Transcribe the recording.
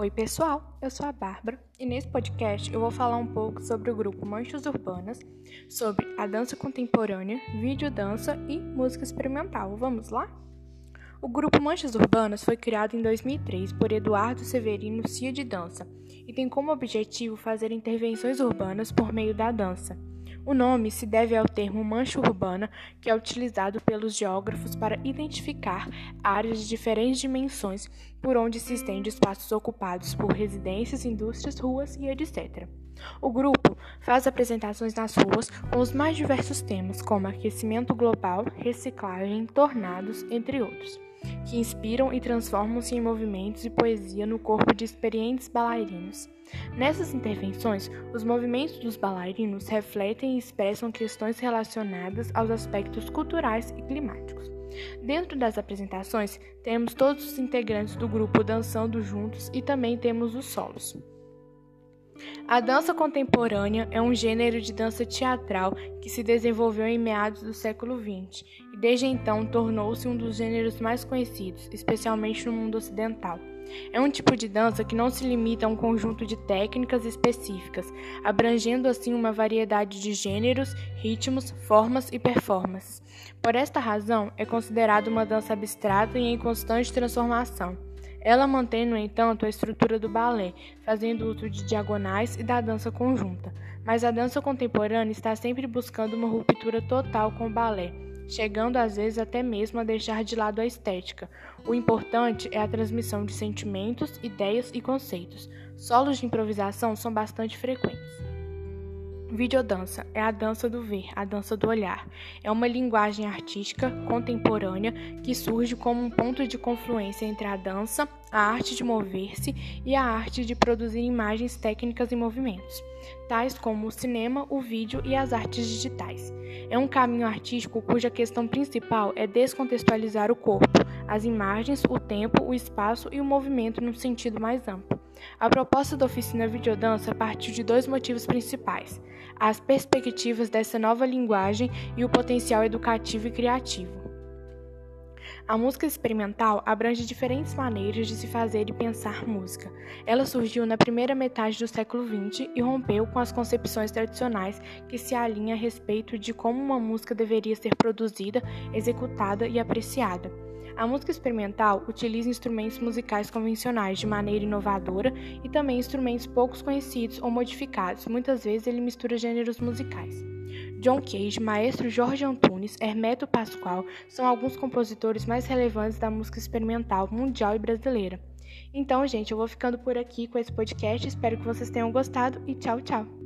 Oi, pessoal, eu sou a Bárbara e nesse podcast eu vou falar um pouco sobre o grupo Manchas Urbanas, sobre a dança contemporânea, videodança e música experimental. Vamos lá? O grupo Manchas Urbanas foi criado em 2003 por Eduardo Severino Cia de Dança e tem como objetivo fazer intervenções urbanas por meio da dança. O nome se deve ao termo mancha urbana, que é utilizado pelos geógrafos para identificar áreas de diferentes dimensões por onde se estende espaços ocupados por residências, indústrias, ruas e etc. O grupo faz apresentações nas ruas com os mais diversos temas, como aquecimento global, reciclagem, tornados, entre outros que inspiram e transformam-se em movimentos e poesia no corpo de experientes bailarinos. Nessas intervenções, os movimentos dos bailarinos refletem e expressam questões relacionadas aos aspectos culturais e climáticos. Dentro das apresentações, temos todos os integrantes do grupo dançando juntos e também temos os solos. A dança contemporânea é um gênero de dança teatral que se desenvolveu em meados do século XX e desde então tornou-se um dos gêneros mais conhecidos, especialmente no mundo ocidental. É um tipo de dança que não se limita a um conjunto de técnicas específicas, abrangendo assim uma variedade de gêneros, ritmos, formas e performances. Por esta razão, é considerada uma dança abstrata e em constante transformação. Ela mantém, no entanto, a estrutura do balé, fazendo uso de diagonais e da dança conjunta. Mas a dança contemporânea está sempre buscando uma ruptura total com o balé, chegando às vezes até mesmo a deixar de lado a estética. O importante é a transmissão de sentimentos, ideias e conceitos. Solos de improvisação são bastante frequentes. Videodança é a dança do ver, a dança do olhar. É uma linguagem artística contemporânea que surge como um ponto de confluência entre a dança, a arte de mover-se e a arte de produzir imagens técnicas e movimentos, tais como o cinema, o vídeo e as artes digitais. É um caminho artístico cuja questão principal é descontextualizar o corpo, as imagens, o tempo, o espaço e o movimento no sentido mais amplo. A proposta da oficina Videodança partiu de dois motivos principais: as perspectivas dessa nova linguagem e o potencial educativo e criativo. A música experimental abrange diferentes maneiras de se fazer e pensar música. Ela surgiu na primeira metade do século XX e rompeu com as concepções tradicionais que se alinham a respeito de como uma música deveria ser produzida, executada e apreciada. A música experimental utiliza instrumentos musicais convencionais de maneira inovadora e também instrumentos poucos conhecidos ou modificados. Muitas vezes ele mistura gêneros musicais. John Cage, Maestro Jorge Antunes, Hermeto Pascoal são alguns compositores mais relevantes da música experimental mundial e brasileira. Então, gente, eu vou ficando por aqui com esse podcast. Espero que vocês tenham gostado e tchau, tchau!